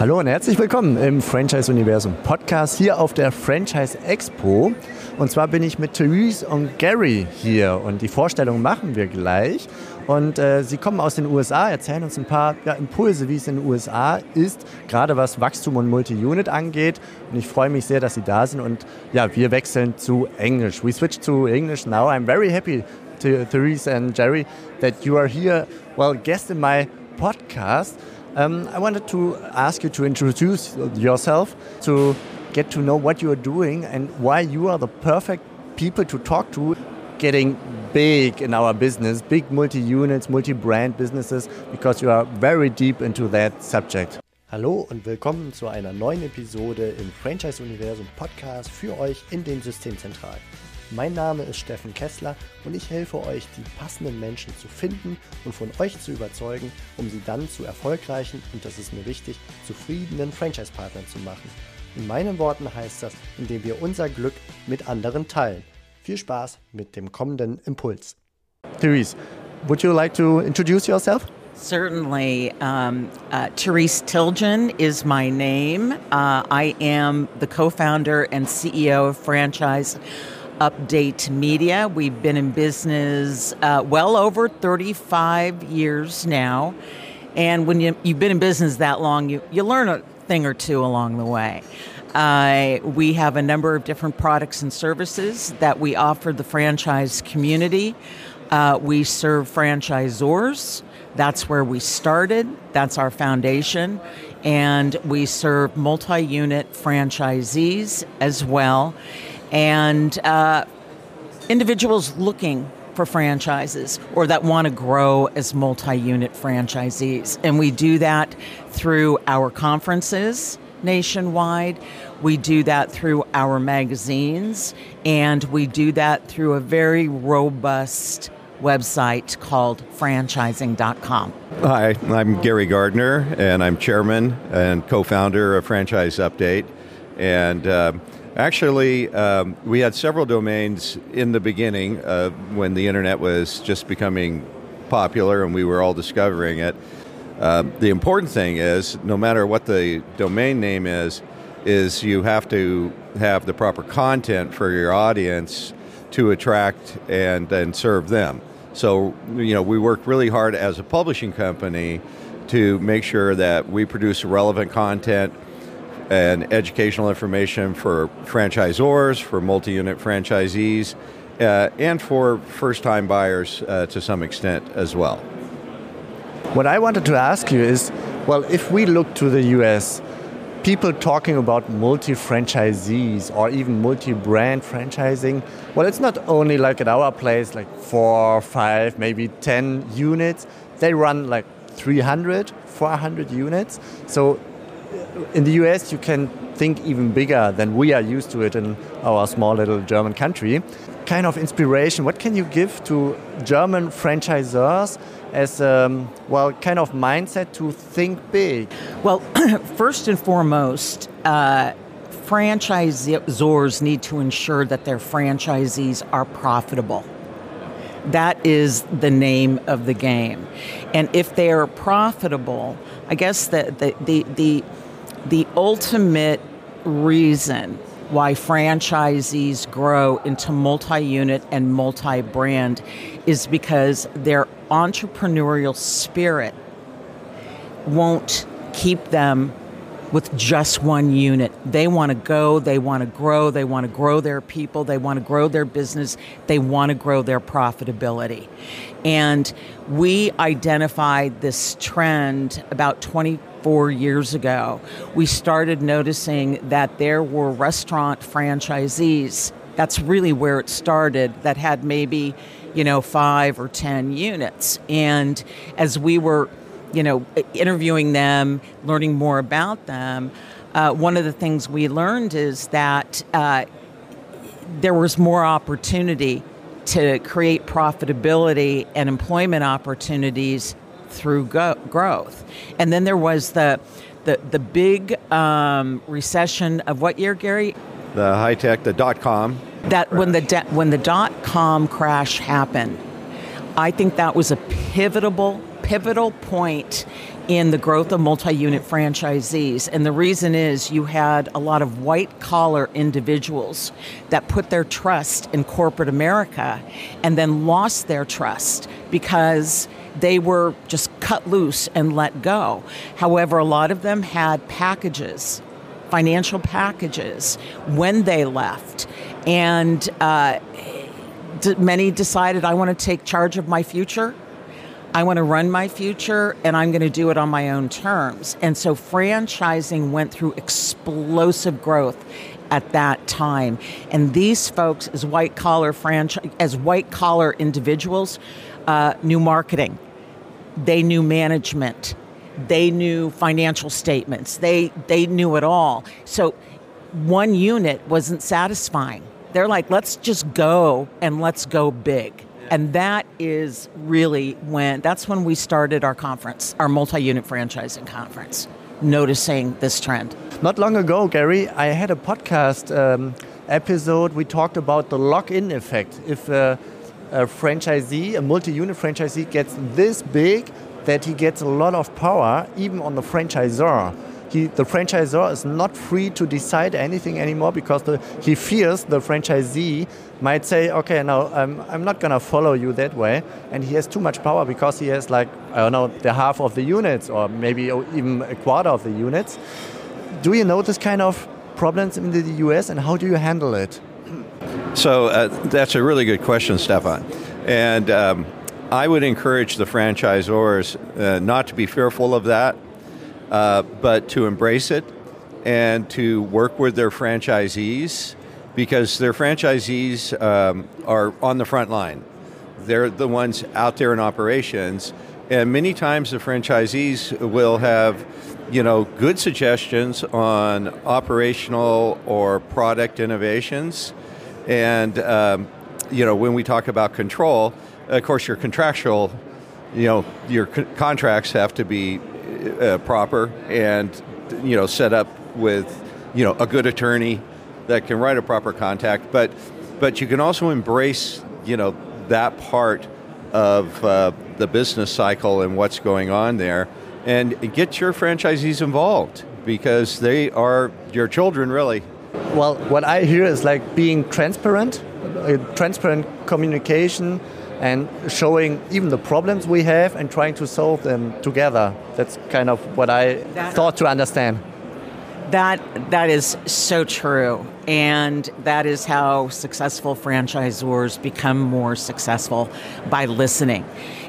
Hallo und herzlich willkommen im Franchise Universum Podcast hier auf der Franchise Expo. Und zwar bin ich mit Therese und Gary hier und die Vorstellung machen wir gleich. Und äh, sie kommen aus den USA, erzählen uns ein paar ja, Impulse, wie es in den USA ist, gerade was Wachstum und Multi-Unit angeht. Und ich freue mich sehr, dass sie da sind. Und ja, wir wechseln zu Englisch. We switch to English now. I'm very happy, to, Therese and Jerry, that you are here, well, guest in my podcast. Um, I wanted to ask you to introduce yourself, to get to know what you are doing and why you are the perfect people to talk to getting big in our business, big multi-units, multi-brand businesses, because you are very deep into that subject. Hallo und willkommen zu einer neuen Episode im Franchise Universum Podcast für euch in den Systemzentralen. Mein Name ist Steffen Kessler und ich helfe euch, die passenden Menschen zu finden und von euch zu überzeugen, um sie dann zu erfolgreichen und das ist mir wichtig, zufriedenen Franchise-Partnern zu machen. In meinen Worten heißt das, indem wir unser Glück mit anderen teilen. Viel Spaß mit dem kommenden Impuls. Therese, would you like to introduce yourself? Certainly. Um, uh, Therese Tilgen is my name. Uh, I am the co founder and CEO of Franchise Update Media. We've been in business uh, well over 35 years now. And when you, you've been in business that long, you, you learn a thing or two along the way. Uh, we have a number of different products and services that we offer the franchise community. Uh, we serve franchisors. That's where we started. That's our foundation. And we serve multi unit franchisees as well and uh, individuals looking for franchises or that want to grow as multi unit franchisees. And we do that through our conferences nationwide. We do that through our magazines, and we do that through a very robust website called franchising.com. Hi, I'm Gary Gardner, and I'm chairman and co founder of Franchise Update. And uh, Actually, um, we had several domains in the beginning uh, when the internet was just becoming popular and we were all discovering it. Uh, the important thing is, no matter what the domain name is, is you have to have the proper content for your audience to attract and, and serve them. So, you know, we work really hard as a publishing company to make sure that we produce relevant content and educational information for franchisors, for multi unit franchisees, uh, and for first time buyers uh, to some extent as well. What I wanted to ask you is well, if we look to the US, people talking about multi franchisees or even multi brand franchising, well, it's not only like at our place, like four, five, maybe 10 units. They run like 300, 400 units. So in the US, you can think even bigger than we are used to it in our small little German country. Kind of inspiration, what can you give to German franchisors as um, well, kind of mindset to think big? Well, first and foremost, uh, franchisors need to ensure that their franchisees are profitable. That is the name of the game. And if they are profitable, I guess the, the, the, the the ultimate reason why franchisees grow into multi unit and multi brand is because their entrepreneurial spirit won't keep them with just one unit. They want to go, they want to grow, they want to grow their people, they want to grow their business, they want to grow their profitability. And we identified this trend about 24 years ago. We started noticing that there were restaurant franchisees. That's really where it started, that had maybe, you know, five or 10 units. And as we were you know, interviewing them, learning more about them, uh, one of the things we learned is that uh, there was more opportunity to create profitability and employment opportunities through go- growth. And then there was the the, the big um, recession of what year, Gary? The high tech, the dot com. That crash. when the de- when the dot com crash happened, I think that was a pivotal pivotal point in the growth of multi unit franchisees. And the reason is you had a lot of white collar individuals that put their trust in corporate America and then lost their trust because they were just cut loose and let go. However, a lot of them had packages, financial packages, when they left. And uh, many decided, I want to take charge of my future I want to run my future and I'm going to do it on my own terms. And so franchising went through explosive growth at that time. And these folks, as white collar franchise, as white collar individuals, uh, knew marketing, they knew management, they knew financial statements, they they knew it all. So one unit wasn't satisfying. They're like, let's just go and let's go big. And that is really when, that's when we started our conference, our multi unit franchising conference, noticing this trend. Not long ago, Gary, I had a podcast um, episode. We talked about the lock in effect. If a, a franchisee, a multi unit franchisee, gets this big, that he gets a lot of power, even on the franchisor he, the franchisor is not free to decide anything anymore because the, he fears the franchisee might say, okay, now um, I'm not going to follow you that way. And he has too much power because he has like, I don't know, the half of the units or maybe even a quarter of the units. Do you know this kind of problems in the US and how do you handle it? So uh, that's a really good question, Stefan. And um, I would encourage the franchisors uh, not to be fearful of that uh, but to embrace it and to work with their franchisees because their franchisees um, are on the front line. They're the ones out there in operations, and many times the franchisees will have, you know, good suggestions on operational or product innovations, and um, you know, when we talk about control, of course, your contractual, you know, your co- contracts have to be uh, proper and you know set up with you know a good attorney that can write a proper contract but but you can also embrace you know that part of uh, the business cycle and what's going on there and get your franchisees involved because they are your children really. Well what i hear is like being transparent uh, transparent communication and showing even the problems we have and trying to solve them together. That's kind of what I that, thought to understand. That that is so true, and that is how successful franchisors become more successful by listening.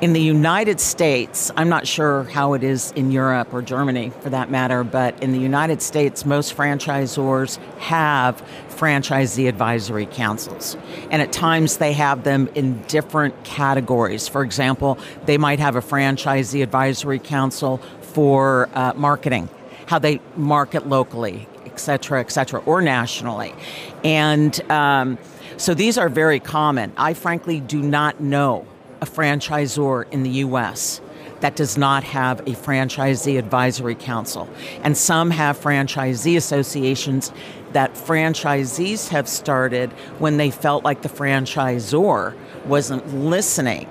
In the United States, I'm not sure how it is in Europe or Germany for that matter, but in the United States, most franchisors have franchisee advisory councils. And at times they have them in different categories. For example, they might have a franchisee advisory council for uh, marketing, how they market locally, et cetera, et cetera, or nationally. And um, so these are very common. I frankly do not know a franchisor in the US that does not have a franchisee advisory council. And some have franchisee associations that franchisees have started when they felt like the franchisor wasn't listening.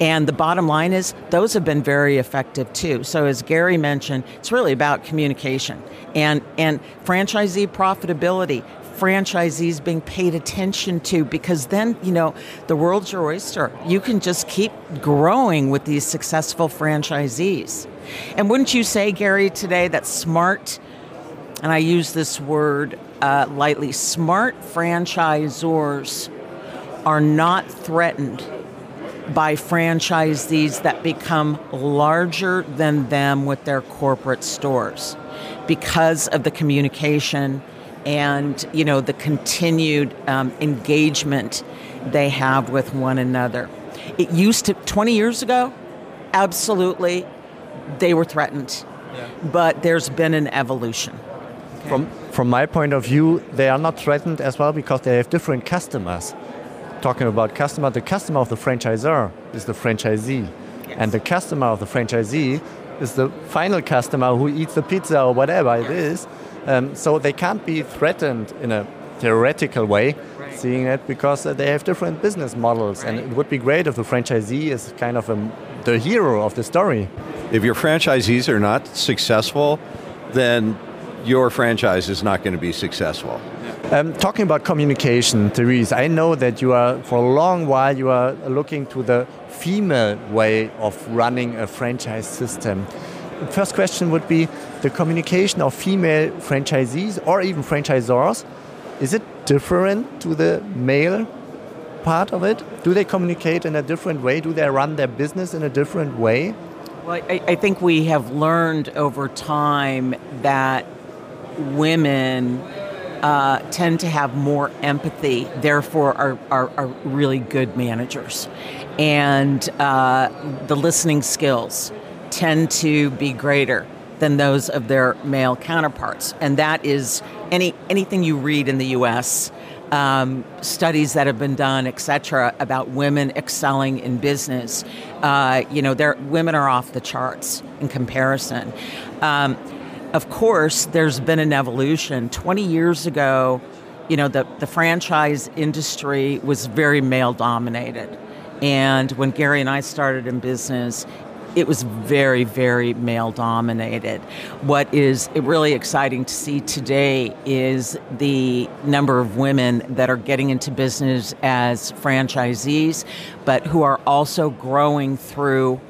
And the bottom line is, those have been very effective too. So, as Gary mentioned, it's really about communication and, and franchisee profitability franchisees being paid attention to because then, you know, the world's your oyster. You can just keep growing with these successful franchisees. And wouldn't you say, Gary, today that smart, and I use this word uh, lightly, smart franchisors are not threatened by franchisees that become larger than them with their corporate stores because of the communication and you know the continued um, engagement they have with one another. It used to 20 years ago, absolutely, they were threatened, yeah. but there's been an evolution. Okay. From from my point of view, they are not threatened as well because they have different customers. Talking about customer, the customer of the franchisor is the franchisee, yes. and the customer of the franchisee is the final customer who eats the pizza or whatever it is um, so they can't be threatened in a theoretical way, right. seeing it because uh, they have different business models. Right. And it would be great if the franchisee is kind of a the hero of the story. If your franchisees are not successful, then your franchise is not going to be successful. Um, talking about communication, Therese, I know that you are, for a long while, you are looking to the female way of running a franchise system. The first question would be the communication of female franchisees or even franchisors. Is it different to the male part of it? Do they communicate in a different way? Do they run their business in a different way? Well, I, I think we have learned over time that women uh, tend to have more empathy, therefore, are, are, are really good managers. And uh, the listening skills tend to be greater than those of their male counterparts. And that is any, anything you read in the US. Um, studies that have been done, etc., about women excelling in business. Uh, you know, women are off the charts in comparison. Um, of course, there's been an evolution. 20 years ago, you know, the, the franchise industry was very male dominated. And when Gary and I started in business, it was very, very male dominated. What is really exciting to see today is the number of women that are getting into business as franchisees, but who are also growing through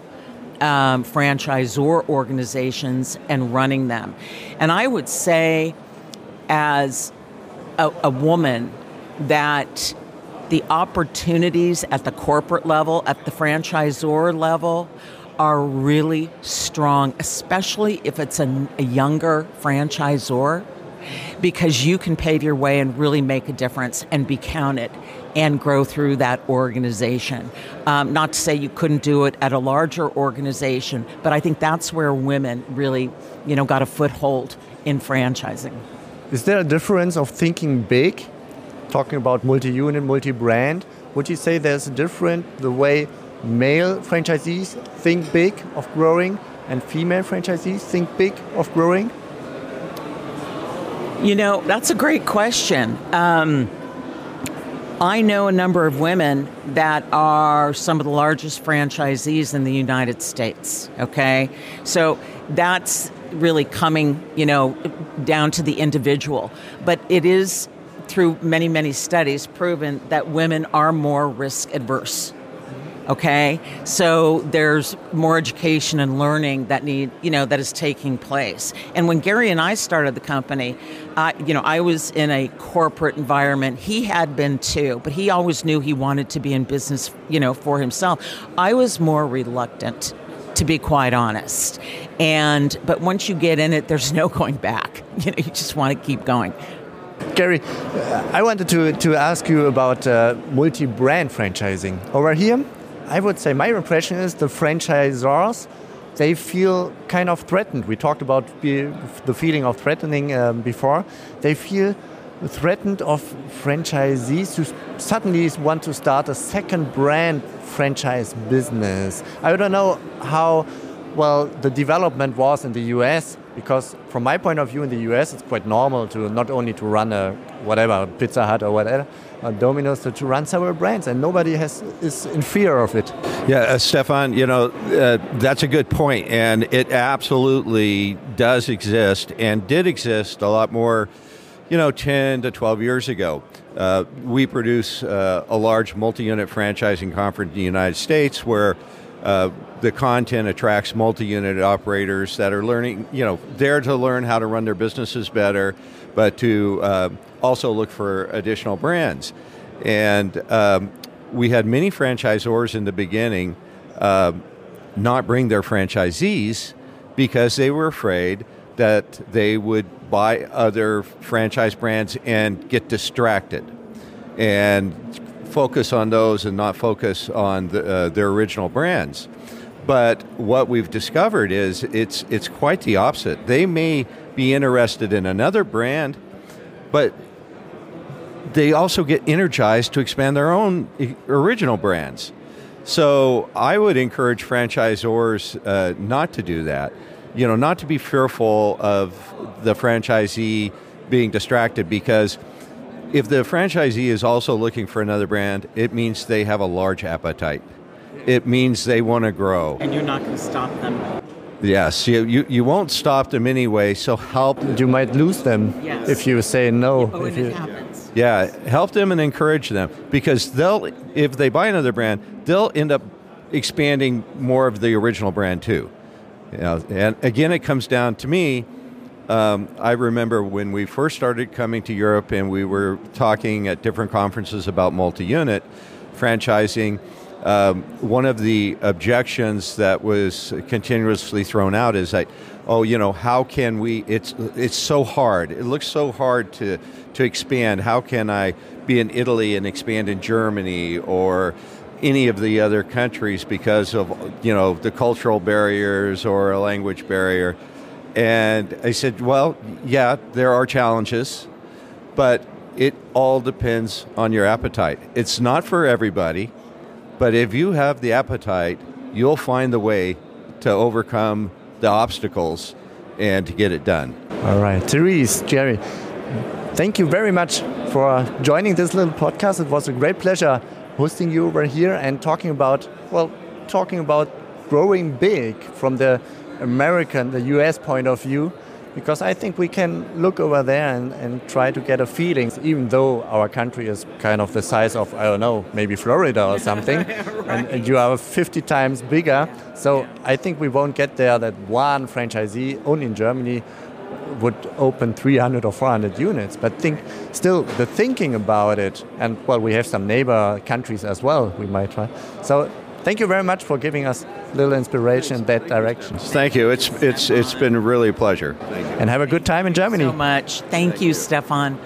um, franchisor organizations and running them. And I would say, as a, a woman, that the opportunities at the corporate level, at the franchisor level, are really strong, especially if it's a, a younger franchisor, because you can pave your way and really make a difference and be counted and grow through that organization. Um, not to say you couldn't do it at a larger organization, but I think that's where women really, you know, got a foothold in franchising. Is there a difference of thinking big, talking about multi-unit, multi-brand? Would you say there's a difference the way male franchisees think big of growing and female franchisees think big of growing? You know, that's a great question. Um, I know a number of women that are some of the largest franchisees in the United States. Okay. So that's really coming, you know, down to the individual. But it is through many, many studies proven that women are more risk adverse okay? So there's more education and learning that need you know that is taking place. And when gary and i started the company uh, you know i was in a corporate environment. He had been too but he always knew he wanted to be in business you know for himself. I was more reluctant to be quite honest. And but once you get in it there's no going back. You know you just want to keep going. Gary, I wanted to, to ask you about uh, multi brand franchising. Over here, I would say my impression is the franchisors they feel kind of threatened. We talked about the feeling of threatening um, before. They feel threatened of franchisees who suddenly want to start a second brand franchise business. I don't know how well the development was in the US because from my point of view in the US it's quite normal to not only to run a whatever Pizza Hut or whatever Domino's to, to, run several brands, and nobody has is in fear of it. Yeah, uh, Stefan, you know uh, that's a good point, and it absolutely does exist, and did exist a lot more, you know, ten to twelve years ago. Uh, we produce uh, a large multi-unit franchising conference in the United States where. The content attracts multi-unit operators that are learning, you know, there to learn how to run their businesses better, but to uh, also look for additional brands. And um, we had many franchisors in the beginning uh, not bring their franchisees because they were afraid that they would buy other franchise brands and get distracted and focus on those and not focus on the, uh, their original brands. But what we've discovered is it's it's quite the opposite. They may be interested in another brand, but they also get energized to expand their own original brands. So I would encourage franchisors uh, not to do that. You know, not to be fearful of the franchisee being distracted because if the franchisee is also looking for another brand, it means they have a large appetite. It means they want to grow. And you're not going to stop them. Yes, you, you, you won't stop them anyway, so help. You might lose them Yes. if you say no. Oh, if and you- it happens. Yeah, help them and encourage them because they'll, if they buy another brand, they'll end up expanding more of the original brand too. You know, and again, it comes down to me. Um, I remember when we first started coming to Europe and we were talking at different conferences about multi-unit franchising. Um, one of the objections that was continuously thrown out is that, oh, you know, how can we? It's it's so hard. It looks so hard to to expand. How can I be in Italy and expand in Germany or any of the other countries because of you know the cultural barriers or a language barrier? And I said, well, yeah, there are challenges, but it all depends on your appetite. It's not for everybody, but if you have the appetite, you'll find the way to overcome the obstacles and to get it done. All right, Therese, Jerry, thank you very much for joining this little podcast. It was a great pleasure hosting you over here and talking about, well, talking about growing big from the American, the US point of view, because I think we can look over there and, and try to get a feeling, even though our country is kind of the size of, I don't know, maybe Florida or something, and, and you are 50 times bigger. So I think we won't get there that one franchisee only in Germany would open 300 or 400 units. But think still the thinking about it, and well, we have some neighbor countries as well. We might try. So thank you very much for giving us a little inspiration in that direction. Thank you. It's it's it's been really a pleasure. Thank you. And have a good time in Germany. So much. Thank you, Stefan.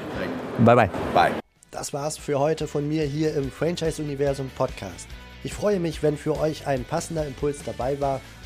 Bye bye. Bye. Das war's für heute von mir hier im Franchise Universum Podcast. Ich freue mich, wenn für euch ein passender Impuls dabei war